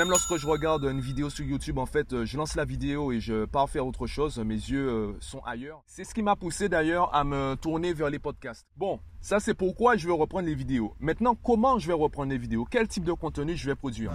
Même lorsque je regarde une vidéo sur YouTube, en fait, euh, je lance la vidéo et je pars faire autre chose. Mes yeux euh, sont ailleurs. C'est ce qui m'a poussé d'ailleurs à me tourner vers les podcasts. Bon, ça c'est pourquoi je vais reprendre les vidéos. Maintenant, comment je vais reprendre les vidéos? Quel type de contenu je vais produire?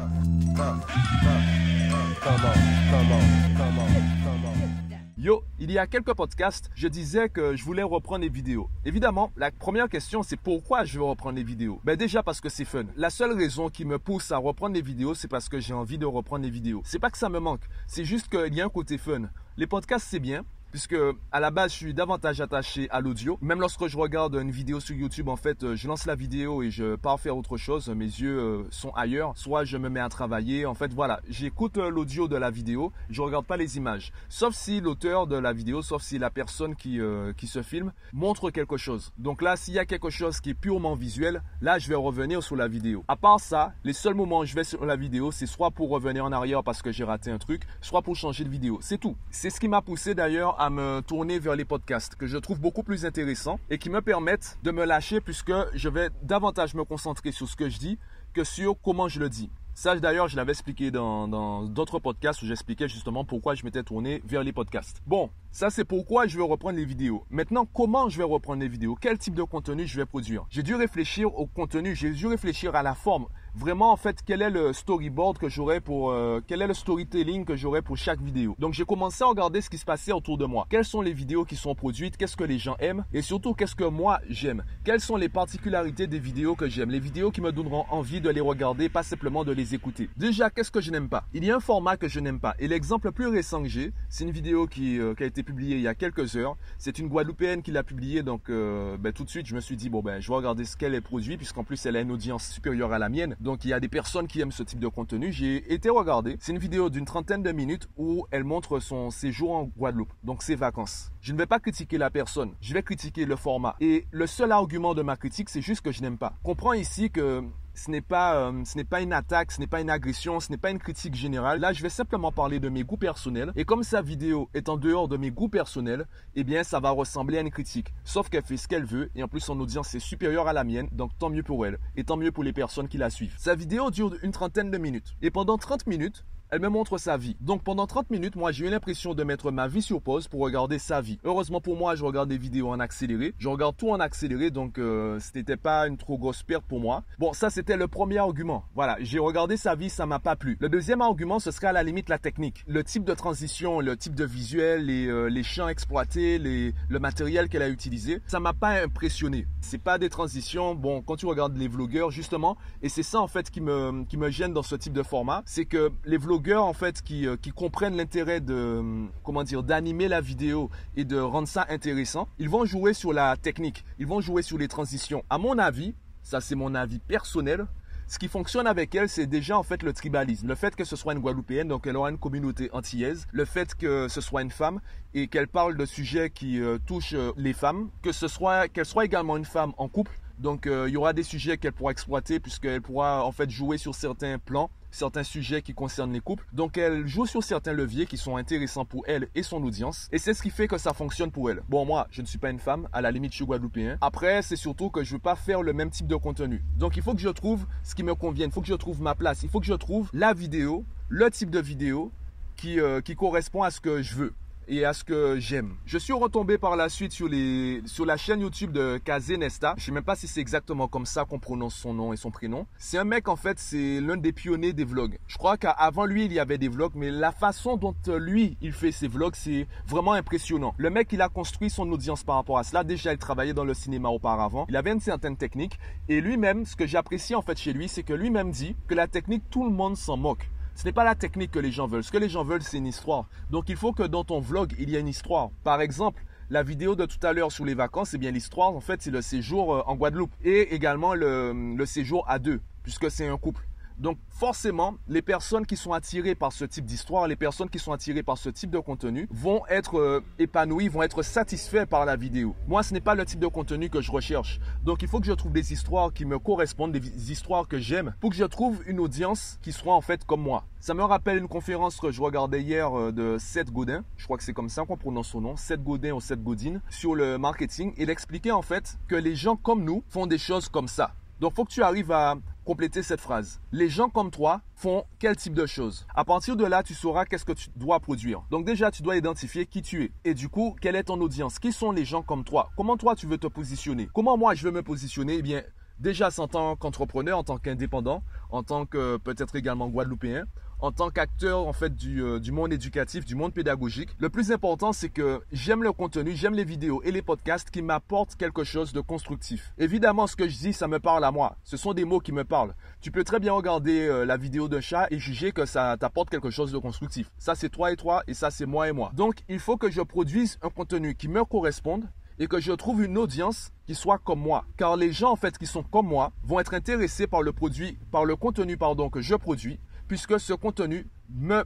Yo, il y a quelques podcasts, je disais que je voulais reprendre les vidéos. Évidemment, la première question, c'est pourquoi je veux reprendre les vidéos? Ben déjà parce que c'est fun. La seule raison qui me pousse à reprendre les vidéos, c'est parce que j'ai envie de reprendre les vidéos. C'est pas que ça me manque, c'est juste qu'il y a un côté fun. Les podcasts, c'est bien, puisque à la base je suis davantage attaché à l'audio. Même lorsque je regarde une vidéo sur YouTube, en fait, euh, je lance la vidéo et je pars faire autre chose. Mes yeux euh, sont ailleurs. Soit je me mets à travailler. En fait, voilà, j'écoute euh, l'audio de la vidéo. Je regarde pas les images. Sauf si l'auteur de la vidéo, sauf si la personne qui, qui se filme montre quelque chose. Donc là, s'il y a quelque chose qui est purement visuel, là, je vais revenir sur la vidéo. À part ça, les seuls moments où je vais sur la vidéo, c'est soit pour revenir en arrière parce que j'ai raté un truc, soit pour changer de vidéo. C'est tout. C'est ce qui m'a poussé d'ailleurs à me tourner vers les podcasts que je trouve beaucoup plus intéressants et qui me permettent de me lâcher puisque je vais davantage me concentrer sur ce que je dis que sur comment je le dis. Ça, d'ailleurs, je l'avais expliqué dans d'autres podcasts où j'expliquais justement pourquoi je m'étais tourné vers les podcasts. Bon, ça, c'est pourquoi je vais reprendre les vidéos. Maintenant, comment je vais reprendre les vidéos? Quel type de contenu je vais produire? J'ai dû réfléchir au contenu, j'ai dû réfléchir à la forme vraiment en fait quel est le storyboard que j'aurais pour euh, quel est le storytelling que j'aurais pour chaque vidéo. Donc j'ai commencé à regarder ce qui se passait autour de moi. Quelles sont les vidéos qui sont produites, qu'est-ce que les gens aiment? Et surtout qu'est-ce que moi j'aime? Quelles sont les particularités des vidéos que j'aime, les vidéos qui me donneront envie de les regarder, pas simplement de les écouter. Déjà, qu'est-ce que je n'aime pas? Il y a un format que je n'aime pas et l'exemple le plus récent que j'ai, c'est une vidéo qui, euh, qui, a été publiée il y a quelques heures. C'est une Guadeloupéenne qui l'a publiée donc euh, ben, tout de suite je me suis dit bon ben je vais regarder ce qu'elle est produit puisqu'en plus elle a une audience supérieure à la mienne. Donc il y a des personnes qui aiment ce type de contenu. J'ai été regarder. C'est une vidéo d'une trentaine de minutes où elle montre son séjour en Guadeloupe, donc ses vacances. Je ne vais pas critiquer la personne, je vais critiquer le format. Et le seul argument de ma critique, c'est juste que je n'aime pas. Comprends ici que ce n'est pas, euh, ce n'est pas une attaque, ce n'est pas une agression, ce n'est pas une critique générale. Là, je vais simplement parler de mes goûts personnels. Et comme sa vidéo est en dehors de mes goûts personnels, eh bien, ça va ressembler à une critique. Sauf qu'elle fait ce qu'elle veut et en plus, son audience est supérieure à la mienne, donc tant mieux pour elle et tant mieux pour les personnes qui la suivent. Sa vidéo dure une trentaine de minutes. Et pendant 30 minutes, elle me montre sa vie. Donc pendant 30 minutes, moi j'ai eu l'impression de mettre ma vie sur pause pour regarder sa vie. Heureusement pour moi, je regarde des vidéos en accéléré. Je regarde tout en accéléré, donc euh, ce n'était pas une trop grosse perte pour moi. Bon, ça c'était le premier argument. Voilà, j'ai regardé sa vie, ça m'a pas plu. Le deuxième argument, ce serait à la limite la technique. Le type de transition, le type de visuel, les, euh, champs exploités, le matériel qu'elle a utilisé, ça m'a pas impressionné. C'est pas des transitions, bon, quand tu regardes les vlogueurs, justement, et c'est ça en fait qui me, qui me gêne dans ce type de format, c'est que les vlogueurs en fait qui, euh, qui comprennent l'intérêt de euh, comment dire d'animer la vidéo et de rendre ça intéressant, ils vont jouer sur la technique, ils vont jouer sur les transitions. À mon avis, ça c'est mon avis personnel, ce qui fonctionne avec elle, c'est déjà en fait le tribalisme. Le fait que ce soit une Guadeloupéenne, donc elle aura une communauté antillaise. Le fait que ce soit une femme et qu'elle parle de sujets qui euh, touchent les femmes. Que ce soit, qu'elle soit également une femme en couple. Donc il y aura des sujets qu'elle pourra exploiter puisqu'elle pourra en fait jouer sur certains plans certains sujets qui concernent les couples. Donc elle joue sur certains leviers qui sont intéressants pour elle et son audience. Et c'est ce qui fait que ça fonctionne pour elle. Bon, moi, je ne suis pas une femme, à la limite, je suis guadeloupéen. Après, c'est surtout que je ne veux pas faire le même type de contenu. Donc il faut que je trouve ce qui me convient, il faut que je trouve ma place, il faut que je trouve la vidéo, le type de vidéo qui, euh, qui correspond à ce que je veux et à ce que j'aime. Je suis retombé par la suite sur, les, sur la chaîne YouTube de Kazenesta. Je sais même pas si c'est exactement comme ça qu'on prononce son nom et son prénom. C'est un mec, en fait, c'est l'un des pionniers des vlogs. Je crois qu'avant lui, il y avait des vlogs, mais la façon dont euh, lui, il fait ses vlogs, c'est vraiment impressionnant. Le mec, il a construit son audience par rapport à cela. Déjà, il travaillait dans le cinéma auparavant. Il avait une certaine technique. Et lui-même, ce que j'apprécie en fait chez lui, c'est que lui-même dit que la technique, tout le monde s'en moque. Ce n'est pas la technique que les gens veulent. Ce que les gens veulent, c'est une histoire. Donc il faut que dans ton vlog, il y ait une histoire. Par exemple, la vidéo de tout à l'heure sur les vacances, c'est bien l'histoire. En fait, c'est le séjour euh, en Guadeloupe et également le, le séjour à deux, puisque c'est un couple. Donc forcément, les personnes qui sont attirées par ce type d'histoire, les personnes qui sont attirées par ce type de contenu vont être euh, épanouies, vont être satisfaits par la vidéo. Moi, ce n'est pas le type de contenu que je recherche. Donc il faut que je trouve des histoires qui me correspondent, des histoires que j'aime, pour que je trouve une audience qui soit en fait comme moi. Ça me rappelle une conférence que je regardais hier euh, de Seth Godin, je crois que c'est comme ça qu'on prononce son nom, Seth Godin ou Seth Godin, sur le marketing. Il expliquait en fait que les gens comme nous font des choses comme ça. Donc, faut que tu arrives à compléter cette phrase. Les gens comme toi font quel type de choses? À partir de là, tu sauras qu'est-ce que tu dois produire. Donc déjà, tu dois identifier qui tu es. Et du coup, quelle est ton audience? Qui sont les gens comme toi? Comment toi, tu veux te positionner? Comment moi, je veux me positionner? Eh bien, déjà, en tant qu'entrepreneur, en tant qu'indépendant, en tant que peut-être également guadeloupéen, en tant qu'acteur en fait euh, du, monde éducatif, du monde pédagogique. Le plus important, c'est que j'aime le contenu, j'aime les vidéos et les podcasts qui m'apportent quelque chose de constructif. Évidemment, ce que je dis, ça me parle à moi. Ce sont des mots qui me parlent. Tu peux très bien regarder euh, la vidéo d'un chat et juger que ça t'apporte quelque chose de constructif. Ça, c'est toi et toi et ça, c'est moi et moi. Donc, il faut que je produise un contenu qui me corresponde et que je trouve une audience qui soit comme moi. Car les gens en fait qui sont comme moi vont être intéressés par le produit, par le contenu pardon que je produis puisque ce contenu me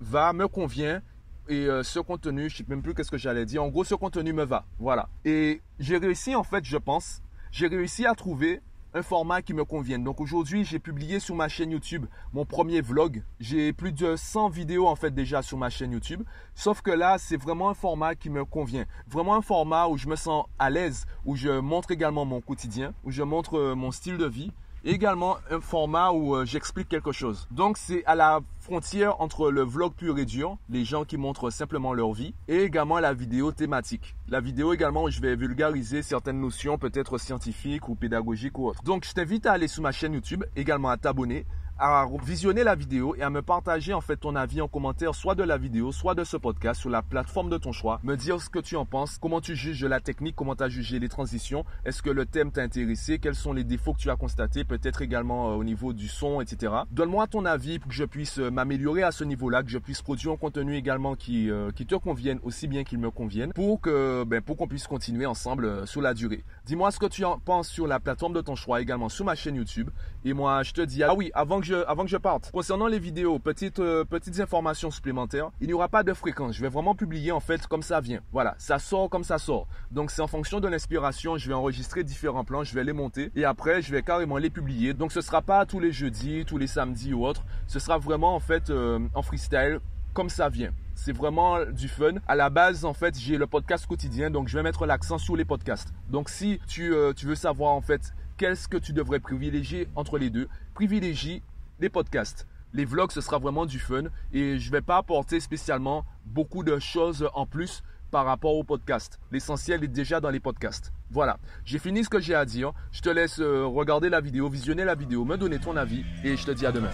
va, me convient. Et euh, ce contenu, je ne sais même plus qu'est-ce que j'allais dire. En gros, ce contenu me va. Voilà. Et j'ai réussi, en fait, je pense, j'ai réussi à trouver un format qui me convienne. Donc aujourd'hui, j'ai publié sur ma chaîne YouTube mon premier vlog. J'ai plus de 100 vidéos en fait déjà sur ma chaîne YouTube. Sauf que là, c'est vraiment un format qui me convient. Vraiment un format où je me sens à l'aise, où je montre également mon quotidien, où je montre euh, mon style de vie également un format où euh, j'explique quelque chose. Donc c'est à la frontière entre le vlog pur et dur, les gens qui montrent simplement leur vie, et également la vidéo thématique. La vidéo également où je vais vulgariser certaines notions peut-être scientifiques ou pédagogiques ou autres. Donc je t'invite à aller sur ma chaîne YouTube, également à t'abonner, à visionner la vidéo et à me partager en fait ton avis en commentaire soit de la vidéo, soit de ce podcast sur la plateforme de ton choix. Me dire ce que tu en penses, comment tu juges la technique, comment tu as jugé les transitions, est-ce que le thème t'a intéressé, quels sont les défauts que tu as constatés, peut-être également euh, au niveau du son, etc. Donne-moi ton avis pour que je puisse euh, m'améliorer à ce niveau-là, que je puisse produire un contenu également qui, euh, qui te convienne aussi bien qu'il me convienne pour que ben, pour qu'on puisse continuer ensemble sur la durée. Dis-moi ce que tu en penses sur la plateforme de ton choix, également sur ma chaîne YouTube. Et moi, je te dis, ah oui, avant que avant que je parte, concernant les vidéos, petites, euh, petites informations supplémentaires, il n'y aura pas de fréquence. Je vais vraiment publier en fait comme ça vient. Voilà, ça sort comme ça sort. Donc c'est en fonction de l'inspiration, je vais enregistrer différents plans, je vais les monter et après je vais carrément les publier. Donc ce sera pas tous les jeudis, tous les samedis ou autres. Ce sera vraiment en fait euh, en freestyle comme ça vient. C'est vraiment du fun. À la base, en fait, j'ai le podcast quotidien, donc je vais mettre l'accent sur les podcasts. Donc si tu, euh, tu veux savoir en fait qu'est-ce que tu devrais privilégier entre les deux, privilégie les podcasts. Les vlogs, ce sera vraiment du fun et je ne vais pas apporter spécialement beaucoup de choses en plus par rapport au podcast. L'essentiel est déjà dans les podcasts. Voilà, j'ai fini ce que j'ai à dire. Je te laisse euh, regarder la vidéo, visionner la vidéo, me donner ton avis et je te dis à demain.